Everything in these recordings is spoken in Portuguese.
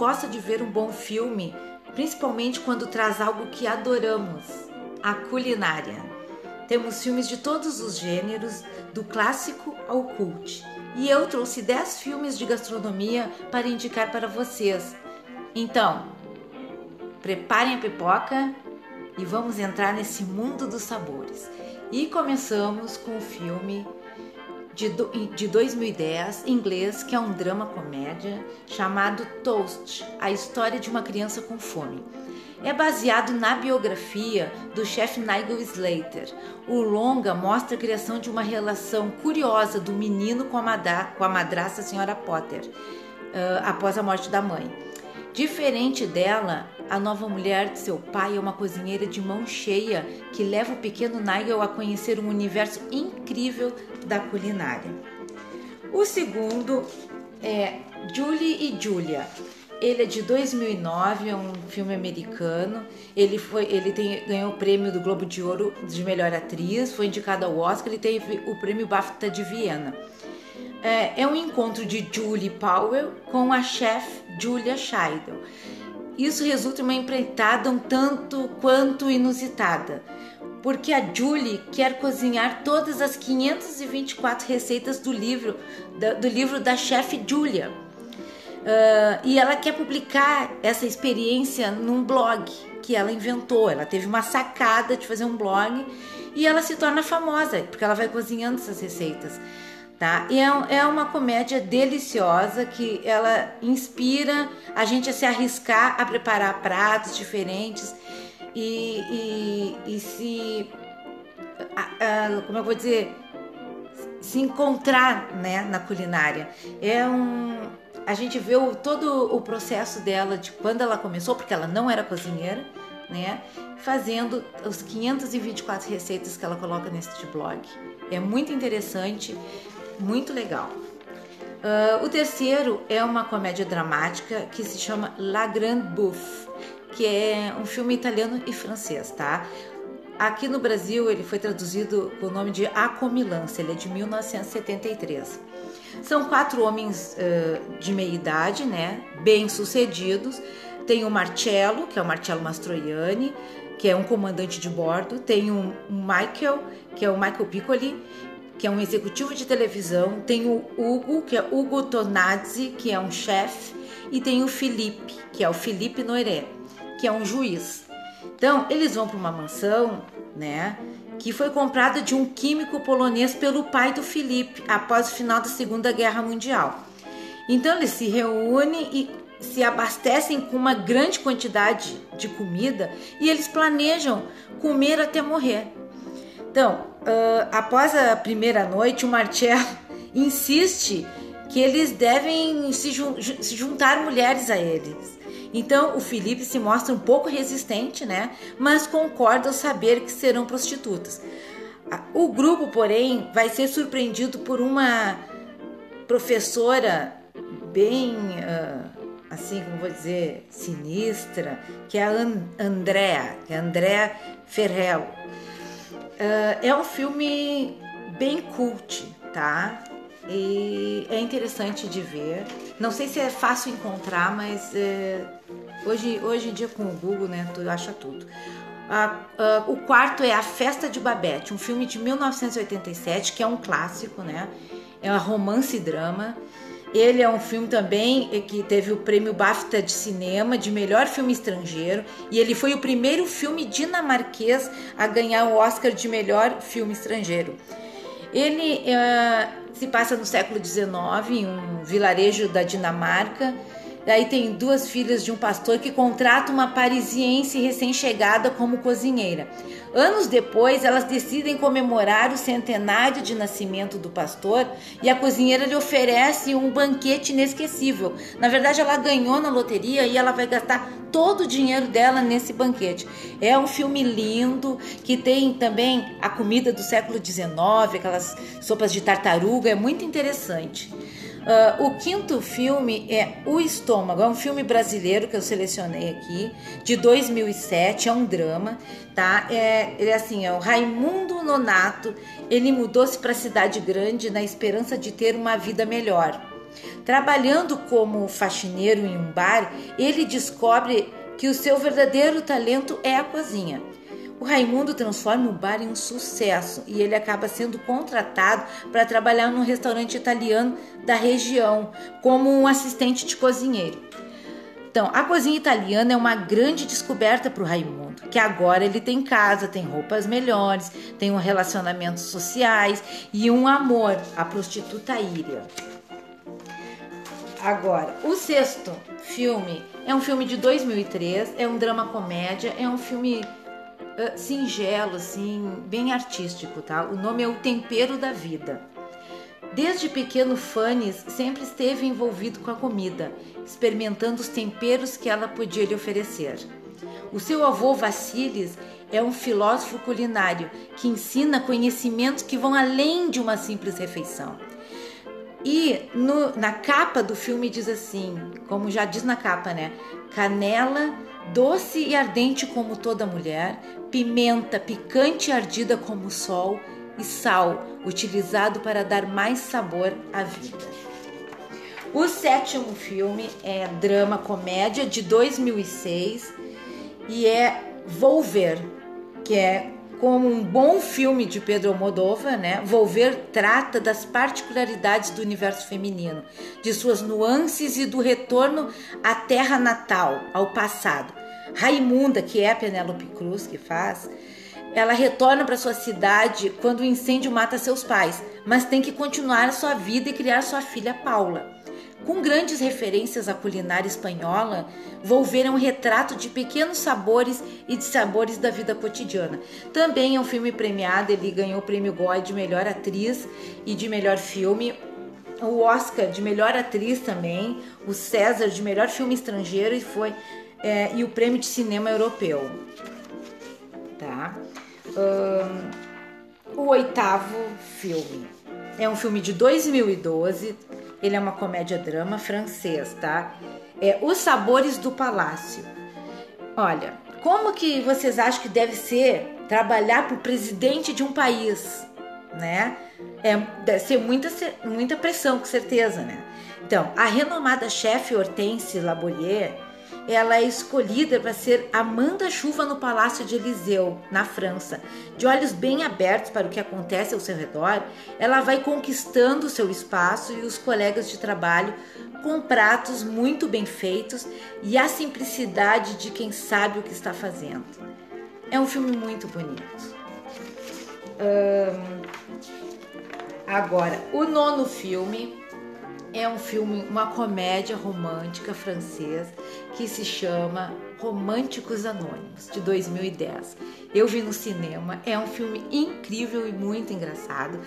gosta de ver um bom filme, principalmente quando traz algo que adoramos, a culinária. Temos filmes de todos os gêneros, do clássico ao cult. E eu trouxe 10 filmes de gastronomia para indicar para vocês. Então, preparem a pipoca e vamos entrar nesse mundo dos sabores. E começamos com o filme de, de 2010, inglês, que é um drama comédia chamado Toast A História de uma Criança com Fome. É baseado na biografia do chefe Nigel Slater. O longa mostra a criação de uma relação curiosa do menino com a, madra, com a Sra. Potter uh, após a morte da mãe. Diferente dela, a nova mulher de seu pai é uma cozinheira de mão cheia que leva o pequeno Nigel a conhecer um universo incrível da culinária. O segundo é Julie e Julia. Ele é de 2009, é um filme americano. Ele foi, ele tem, ganhou o prêmio do Globo de Ouro de melhor atriz, foi indicado ao Oscar. Ele teve o prêmio BAFTA de Viena. É, é um encontro de Julie Powell com a chefe Julia Scheidel. Isso resulta em uma empreitada um tanto quanto inusitada, porque a Julie quer cozinhar todas as 524 receitas do livro, do livro da chefe Julia. Uh, e ela quer publicar essa experiência num blog que ela inventou. Ela teve uma sacada de fazer um blog e ela se torna famosa porque ela vai cozinhando essas receitas tá? E é, é uma comédia deliciosa que ela inspira a gente a se arriscar a preparar pratos diferentes e, e, e se, a, a, como eu vou dizer, se encontrar, né, na culinária. É um, a gente vê o, todo o processo dela de quando ela começou, porque ela não era cozinheira, né? Fazendo os 524 receitas que ela coloca neste blog. É muito interessante muito legal. Uh, o terceiro é uma comédia dramática que se chama La Grande Bouffe, que é um filme italiano e francês, tá? Aqui no Brasil ele foi traduzido com o nome de A Comilança, ele é de 1973. São quatro homens uh, de meia idade, né? Bem sucedidos. Tem o Marcello, que é o Marcello Mastroianni, que é um comandante de bordo. Tem o Michael, que é o Michael Piccoli, que é um executivo de televisão, tem o Hugo, que é Hugo Tonazzi, que é um chefe, e tem o Felipe, que é o Felipe Noiré, que é um juiz. Então, eles vão para uma mansão, né, que foi comprada de um químico polonês pelo pai do Felipe após o final da Segunda Guerra Mundial. Então, eles se reúnem e se abastecem com uma grande quantidade de comida e eles planejam comer até morrer. Então, uh, após a primeira noite, o Marcelo insiste que eles devem se, jun se juntar mulheres a eles. Então o Felipe se mostra um pouco resistente, né? Mas concorda ao saber que serão prostitutas. O grupo, porém, vai ser surpreendido por uma professora bem, uh, assim como vou dizer, sinistra, que é a Andrea, que é Andrea Ferrell. Uh, é um filme bem cult, tá? E é interessante de ver. Não sei se é fácil encontrar, mas é, hoje, hoje em dia com o Google, né, tu acha tudo. O quarto é A Festa de Babette, um filme de 1987 que é um clássico, né? É um romance e drama. Ele é um filme também que teve o prêmio BAFTA de cinema de melhor filme estrangeiro e ele foi o primeiro filme dinamarquês a ganhar o Oscar de melhor filme estrangeiro. Ele uh, se passa no século XIX, em um vilarejo da Dinamarca. Daí tem duas filhas de um pastor que contrata uma parisiense recém-chegada como cozinheira. Anos depois, elas decidem comemorar o centenário de nascimento do pastor e a cozinheira lhe oferece um banquete inesquecível. Na verdade, ela ganhou na loteria e ela vai gastar todo o dinheiro dela nesse banquete. É um filme lindo que tem também a comida do século XIX, aquelas sopas de tartaruga, é muito interessante. Uh, o quinto filme é O Estômago, é um filme brasileiro que eu selecionei aqui, de 2007, é um drama, tá? É, ele é assim, é o Raimundo Nonato, ele mudou-se para a cidade grande na esperança de ter uma vida melhor. Trabalhando como faxineiro em um bar, ele descobre que o seu verdadeiro talento é a cozinha. O Raimundo transforma o bar em um sucesso e ele acaba sendo contratado para trabalhar num restaurante italiano da região como um assistente de cozinheiro. Então, a cozinha italiana é uma grande descoberta para o Raimundo, que agora ele tem casa, tem roupas melhores, tem um relacionamentos sociais e um amor, a prostituta Íria. Agora, o sexto filme é um filme de 2003, é um drama comédia, é um filme uh, singelo, assim, bem artístico, tá? O nome é O Tempero da Vida. Desde pequeno, Fanny sempre esteve envolvido com a comida, experimentando os temperos que ela podia lhe oferecer. O seu avô Vassilis é um filósofo culinário que ensina conhecimentos que vão além de uma simples refeição. E no, na capa do filme diz assim, como já diz na capa, né? Canela, doce e ardente como toda mulher, pimenta, picante e ardida como o sol, e sal, utilizado para dar mais sabor à vida. O sétimo filme é drama comédia de 2006 e é Volver, que é como um bom filme de Pedro Almodóvar, né? Volver trata das particularidades do universo feminino, de suas nuances e do retorno à terra natal, ao passado. Raimunda, que é a Penélope Cruz que faz, ela retorna para sua cidade quando o incêndio mata seus pais, mas tem que continuar sua vida e criar sua filha Paula. Com grandes referências à culinária espanhola, Volver é um retrato de pequenos sabores e de sabores da vida cotidiana. Também é um filme premiado, ele ganhou o prêmio Goya de melhor atriz e de melhor filme, o Oscar de melhor atriz também, o César de melhor filme estrangeiro e foi é, e o prêmio de cinema europeu. Tá? Um, o oitavo filme é um filme de 2012 ele é uma comédia-drama francês, tá? É Os Sabores do Palácio. Olha, como que vocês acham que deve ser trabalhar para o presidente de um país, né? É, deve ser muita, muita pressão, com certeza, né? Então, a renomada chefe Hortense Laborier ela é escolhida para ser Amanda Chuva no Palácio de Eliseu, na França. De olhos bem abertos para o que acontece ao seu redor, ela vai conquistando seu espaço e os colegas de trabalho com pratos muito bem feitos e a simplicidade de quem sabe o que está fazendo. É um filme muito bonito. agora, o nono filme é um filme, uma comédia romântica francesa que se chama Românticos Anônimos, de 2010. Eu vi no cinema, é um filme incrível e muito engraçado.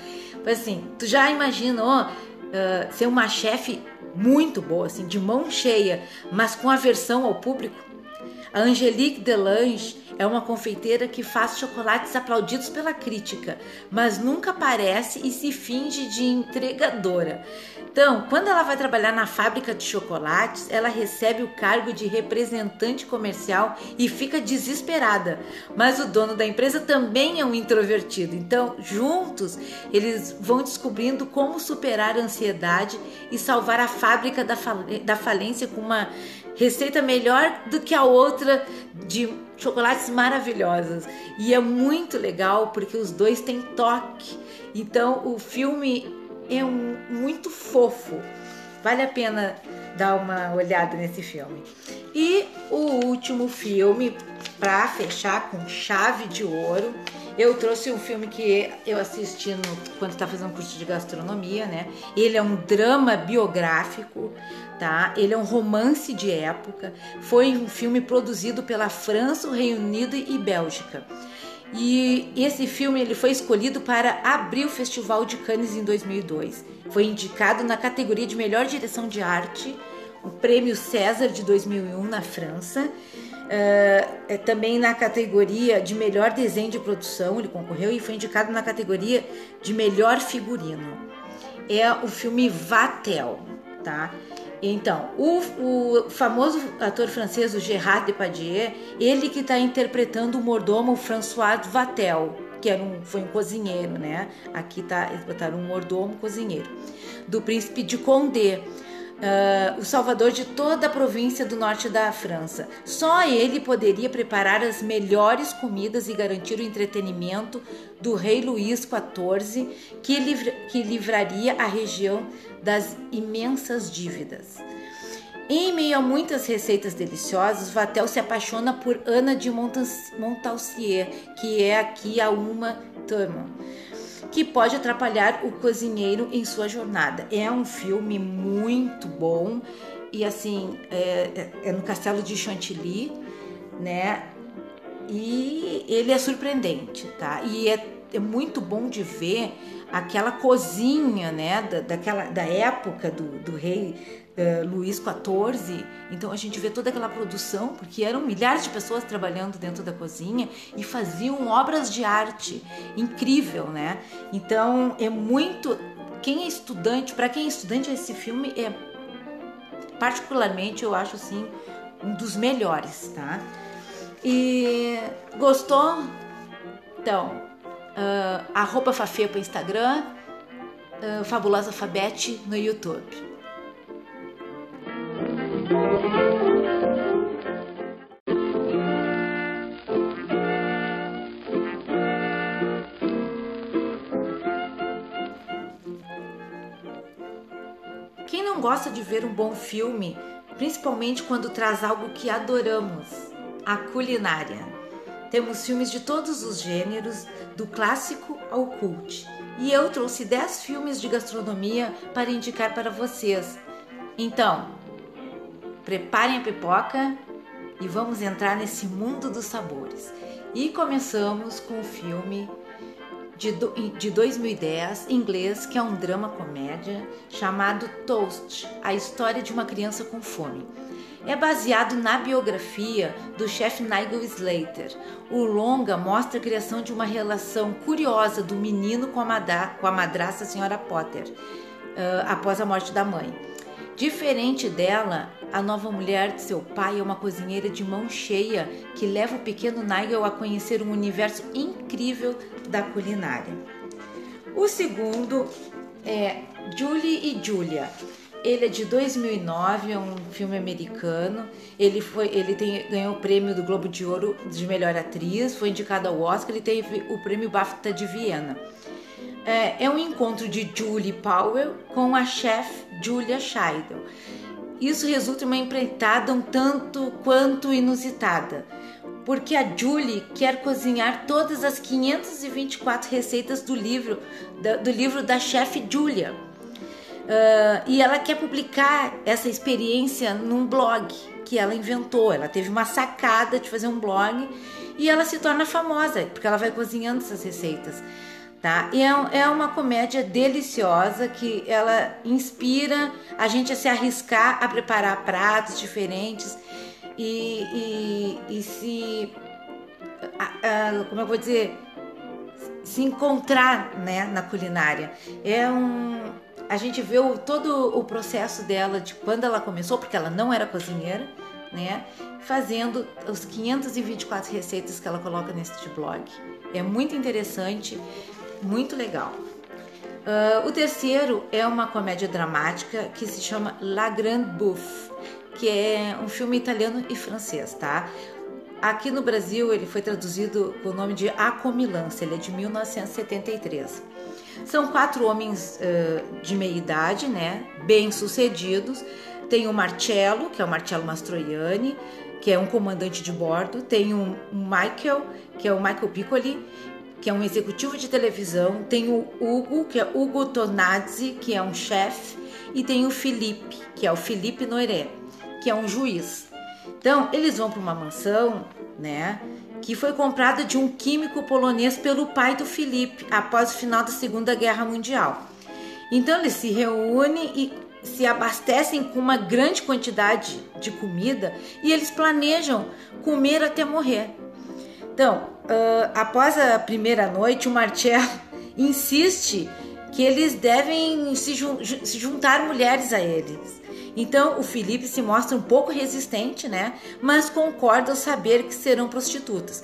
Assim, tu já imaginou uh, ser uma chefe muito boa, assim, de mão cheia, mas com aversão ao público? A Angelique Delange é uma confeiteira que faz chocolates aplaudidos pela crítica, mas nunca aparece e se finge de entregadora. Então, quando ela vai trabalhar na fábrica de chocolates, ela recebe o cargo de representante comercial e fica desesperada. Mas o dono da empresa também é um introvertido. Então, juntos, eles vão descobrindo como superar a ansiedade e salvar a fábrica da falência com uma receita melhor do que a outra de chocolates maravilhosos. E é muito legal porque os dois têm toque. Então o filme é um, muito fofo. Vale a pena dar uma olhada nesse filme. E o último filme, para fechar com chave de ouro, eu trouxe um filme que eu assisti no, quando estava fazendo curso de gastronomia, né? Ele é um drama biográfico, tá? Ele é um romance de época. Foi um filme produzido pela França, o Reino Unido e Bélgica. E esse filme ele foi escolhido para abrir o Festival de Cannes em 2002. Foi indicado na categoria de melhor direção de arte, o Prêmio César de 2001 na França Uh, também na categoria de melhor desenho de produção, ele concorreu e foi indicado na categoria de melhor figurino. É o filme Vatel, tá? Então, o, o famoso ator francês, o Gérard Depardieu, ele que está interpretando o mordomo François Vatel, que era um, foi um cozinheiro, né? Aqui tá, botaram um mordomo cozinheiro. Do príncipe de Condé. Uh, o salvador de toda a província do norte da França. Só ele poderia preparar as melhores comidas e garantir o entretenimento do rei Luís XIV, que, livra, que livraria a região das imensas dívidas. Em meio a muitas receitas deliciosas, Vatel se apaixona por Ana de Montalcier, que é aqui a Uma Thurman, que pode atrapalhar o cozinheiro em sua jornada. É um filme muito bom e assim é, é, é no Castelo de Chantilly, né? E ele é surpreendente, tá? E é, é muito bom de ver aquela cozinha, né, da, daquela, da época do, do rei Luís XIV. Então a gente vê toda aquela produção, porque eram milhares de pessoas trabalhando dentro da cozinha e faziam obras de arte incrível, né? Então é muito. Quem é estudante, para quem é estudante, esse filme é particularmente, eu acho assim, um dos melhores, tá? E gostou? Então, uh, arroba Fafê para Instagram, uh, Fabulosa Fabete no YouTube. Quem não gosta de ver um bom filme, principalmente quando traz algo que adoramos, a culinária? Temos filmes de todos os gêneros, do clássico ao cult. E eu trouxe 10 filmes de gastronomia para indicar para vocês. Então, preparem a pipoca e vamos entrar nesse mundo dos sabores. E começamos com o filme de, de 2010, inglês, que é um drama comédia chamado Toast A História de uma Criança com Fome é baseado na biografia do chefe Nigel Slater. O longa mostra a criação de uma relação curiosa do menino com a, madra, com a madrasta. Potter uh, após a morte da mãe. Diferente dela, a nova mulher de seu pai é uma cozinheira de mão cheia que leva o pequeno Nigel a conhecer um universo incrível da culinária. O segundo é Julie e Julia, ele é de 2009, é um filme americano. Ele foi, ele tem, ganhou o prêmio do Globo de Ouro de melhor atriz, foi indicado ao Oscar. Ele teve o prêmio BAFTA de Viena. É, é um encontro de Julie Powell com a chefe Julia Scheidel. Isso resulta em uma empreitada um tanto quanto inusitada, porque a Julie quer cozinhar todas as 524 receitas do livro, do livro da chefe Julia Uh, e ela quer publicar essa experiência num blog que ela inventou. Ela teve uma sacada de fazer um blog e ela se torna famosa porque ela vai cozinhando essas receitas. Tá? E é, é uma comédia deliciosa que ela inspira a gente a se arriscar a preparar pratos diferentes e, e, e se. como eu vou dizer? Se encontrar né, na culinária. É um, a gente vê o, todo o processo dela de quando ela começou, porque ela não era cozinheira, né? Fazendo os 524 receitas que ela coloca neste blog. É muito interessante, muito legal. Uh, o terceiro é uma comédia dramática que se chama La Grande Bouffe, que é um filme italiano e francês, tá? Aqui no Brasil ele foi traduzido com o nome de A Comilança, ele é de 1973. São quatro homens uh, de meia idade, né, bem sucedidos. Tem o Marcello, que é o Marcello Mastroianni, que é um comandante de bordo. Tem o Michael, que é o Michael Piccoli, que é um executivo de televisão. Tem o Hugo, que é Hugo Tonazzi, que é um chefe. E tem o Felipe, que é o Felipe Noiré, que é um juiz. Então, eles vão para uma mansão, né? que foi comprada de um químico polonês pelo pai do Felipe após o final da Segunda Guerra Mundial. Então eles se reúnem e se abastecem com uma grande quantidade de comida e eles planejam comer até morrer. Então, uh, após a primeira noite, o Marcel insiste que eles devem se, jun se juntar mulheres a eles. Então o Felipe se mostra um pouco resistente, né? Mas concorda ao saber que serão prostitutas.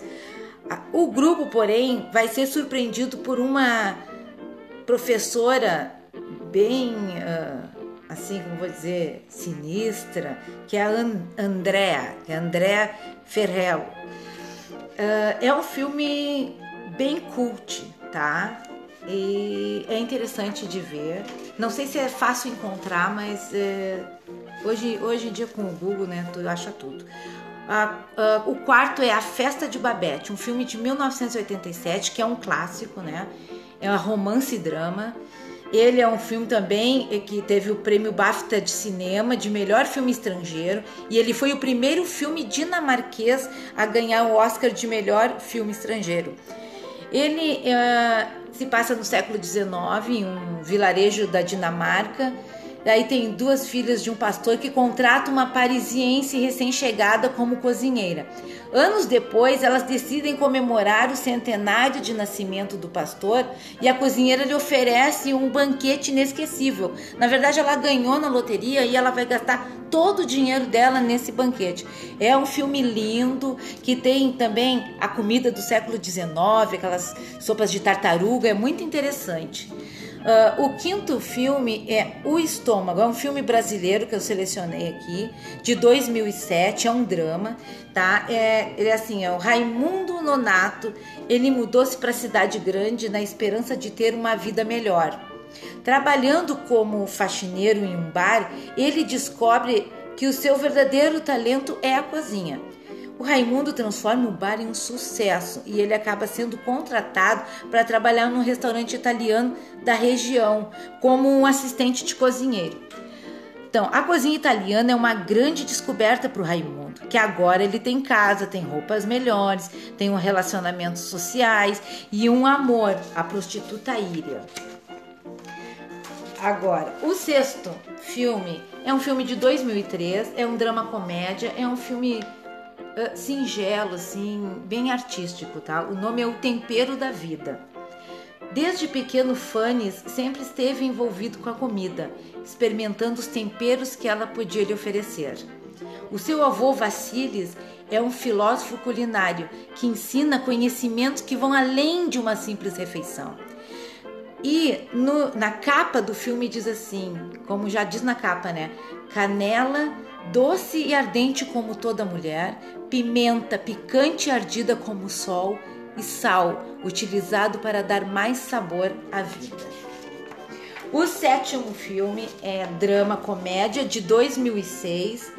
O grupo, porém, vai ser surpreendido por uma professora bem, uh, assim como vou dizer, sinistra, que é a And Andrea, que é Andrea Ferrell. Uh, é um filme bem cult, tá? E é interessante de ver. Não sei se é fácil encontrar, mas é, hoje, hoje em dia com o Google, né, tu acha tudo. O quarto é A Festa de Babette, um filme de 1987 que é um clássico, né? É um romance e drama. Ele é um filme também que teve o prêmio BAFTA de cinema de melhor filme estrangeiro e ele foi o primeiro filme dinamarquês a ganhar o Oscar de melhor filme estrangeiro. Ele uh, se passa no século XIX, em um vilarejo da Dinamarca. Daí tem duas filhas de um pastor que contrata uma parisiense recém-chegada como cozinheira. Anos depois, elas decidem comemorar o centenário de nascimento do pastor e a cozinheira lhe oferece um banquete inesquecível. Na verdade, ela ganhou na loteria e ela vai gastar todo o dinheiro dela nesse banquete. É um filme lindo que tem também a comida do século XIX, aquelas sopas de tartaruga, é muito interessante. Uh, o quinto filme é O Estômago, é um filme brasileiro que eu selecionei aqui, de 2007, é um drama, tá? É, ele é assim, é o Raimundo Nonato, ele mudou-se para a cidade grande na esperança de ter uma vida melhor. Trabalhando como faxineiro em um bar, ele descobre que o seu verdadeiro talento é a cozinha. O Raimundo transforma o bar em um sucesso e ele acaba sendo contratado para trabalhar num restaurante italiano da região como um assistente de cozinheiro. Então, a cozinha italiana é uma grande descoberta para o Raimundo, que agora ele tem casa, tem roupas melhores, tem um relacionamentos sociais e um amor, a prostituta Íria. Agora, o sexto filme é um filme de 2003, é um drama comédia, é um filme uh, singelo, assim, bem artístico, tá? O nome é O Tempero da Vida. Desde pequeno, Fanny sempre esteve envolvido com a comida, experimentando os temperos que ela podia lhe oferecer. O seu avô Vassilis é um filósofo culinário que ensina conhecimentos que vão além de uma simples refeição. E no, na capa do filme diz assim, como já diz na capa, né? Canela doce e ardente como toda mulher, pimenta picante e ardida como o sol e sal, utilizado para dar mais sabor à vida. O sétimo filme é drama comédia de 2006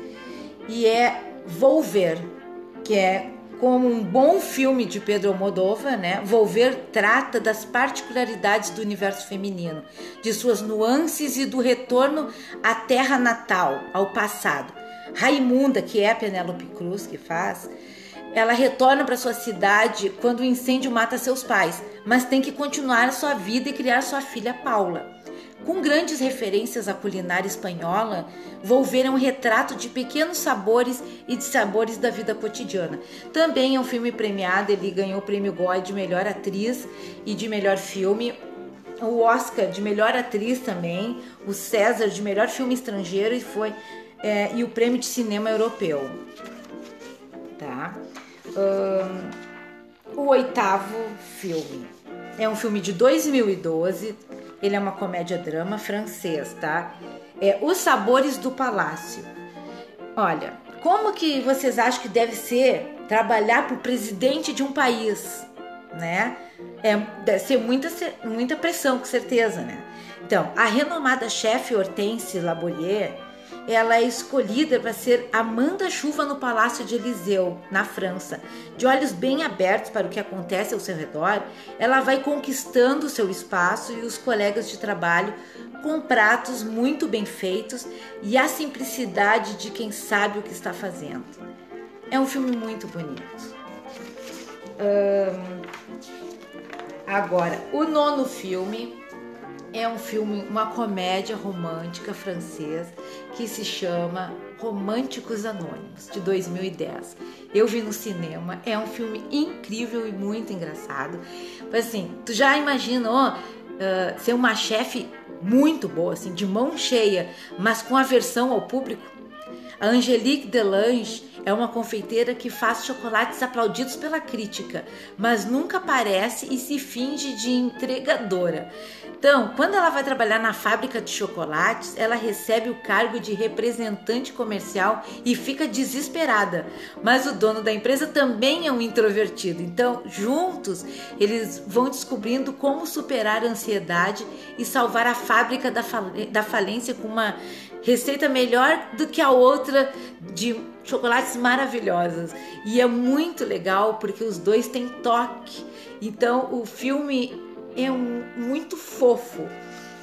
e é Volver, que é como um bom filme de Pedro Almodóvar, né? Volver trata das particularidades do universo feminino, de suas nuances e do retorno à terra natal, ao passado. Raimunda, que é a Penélope Cruz que faz, ela retorna para sua cidade quando o incêndio mata seus pais, mas tem que continuar sua vida e criar sua filha Paula. Com grandes referências à culinária espanhola, Volver é um retrato de pequenos sabores e de sabores da vida cotidiana. Também é um filme premiado, ele ganhou o prêmio Goya de melhor atriz e de melhor filme, o Oscar de melhor atriz também, o César de melhor filme estrangeiro e foi é, e o prêmio de cinema europeu. Tá? Um, o oitavo filme é um filme de 2012 ele é uma comédia-drama francês, tá? É Os Sabores do Palácio. Olha, como que vocês acham que deve ser trabalhar para o presidente de um país, né? É, deve ser muita, muita pressão, com certeza, né? Então, a renomada chefe Hortense Laborier ela é escolhida para ser Amanda Chuva no Palácio de Eliseu, na França. De olhos bem abertos para o que acontece ao seu redor, ela vai conquistando seu espaço e os colegas de trabalho com pratos muito bem feitos e a simplicidade de quem sabe o que está fazendo. É um filme muito bonito. agora, o nono filme é um filme, uma comédia romântica francesa que se chama Românticos Anônimos, de 2010. Eu vi no cinema, é um filme incrível e muito engraçado. Assim, tu já imaginou uh, ser uma chefe muito boa, assim, de mão cheia, mas com aversão ao público? A Angelique Delange é uma confeiteira que faz chocolates aplaudidos pela crítica, mas nunca aparece e se finge de entregadora. Então, quando ela vai trabalhar na fábrica de chocolates, ela recebe o cargo de representante comercial e fica desesperada. Mas o dono da empresa também é um introvertido. Então, juntos, eles vão descobrindo como superar a ansiedade e salvar a fábrica da falência com uma receita melhor do que a outra de chocolates maravilhosos. E é muito legal porque os dois têm toque. Então, o filme é um, muito fofo.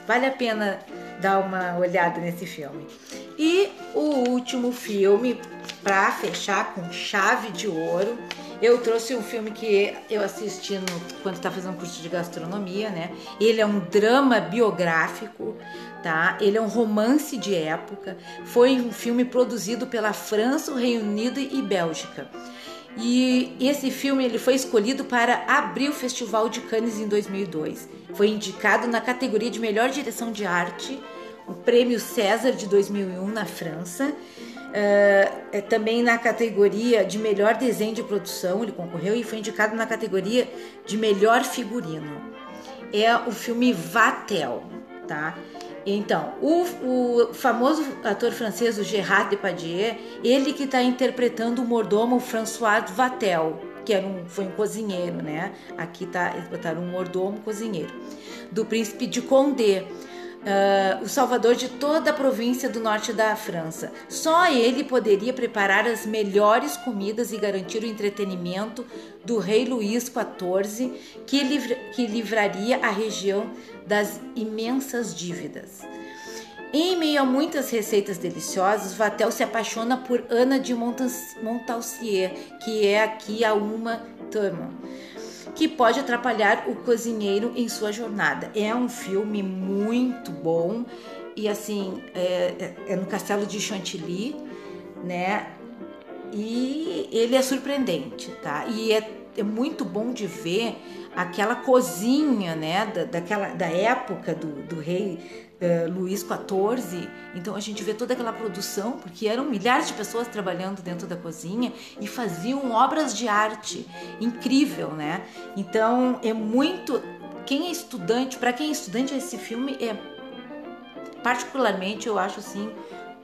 Vale a pena dar uma olhada nesse filme. E o último filme, para fechar com chave de ouro, eu trouxe um filme que eu assisti no, quando estava fazendo curso de gastronomia, né? Ele é um drama biográfico, tá? Ele é um romance de época. Foi um filme produzido pela França, o Reino Unido e Bélgica. E esse filme ele foi escolhido para abrir o Festival de Cannes em 2002. Foi indicado na categoria de melhor direção de arte, o Prêmio César de 2001 na França. Uh, também na categoria de melhor desenho de produção, ele concorreu e foi indicado na categoria de melhor figurino. É o filme Vatel, tá? Então, o, o, famoso ator francês, o Gérard Depardieu, ele que está interpretando o mordomo François Vatel, que era um, foi um cozinheiro, né? Aqui tá, botaram um mordomo cozinheiro, do príncipe de Condé. Uh, o salvador de toda a província do norte da França. Só ele poderia preparar as melhores comidas e garantir o entretenimento do rei Luís XIV, que, livra, que livraria a região das imensas dívidas. Em meio a muitas receitas deliciosas, Vatel se apaixona por Ana de Montalcier, que é aqui a Uma Thurman que pode atrapalhar o cozinheiro em sua jornada. É um filme muito bom e assim é, é, é no Castelo de Chantilly, né? E ele é surpreendente, tá? E é, é muito bom de ver aquela cozinha, né, da, daquela, da época do, do rei uh, Luís XIV. Então a gente vê toda aquela produção, porque eram milhares de pessoas trabalhando dentro da cozinha e faziam obras de arte incrível, né? Então é muito. Quem é estudante, para quem é estudante, esse filme é particularmente, eu acho assim,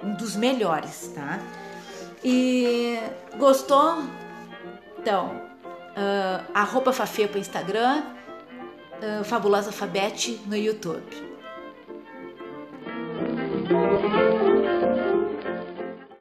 um dos melhores, tá? E gostou? Então, uh, arroba Fafê para Instagram, uh, Fabulosa Fabete no YouTube.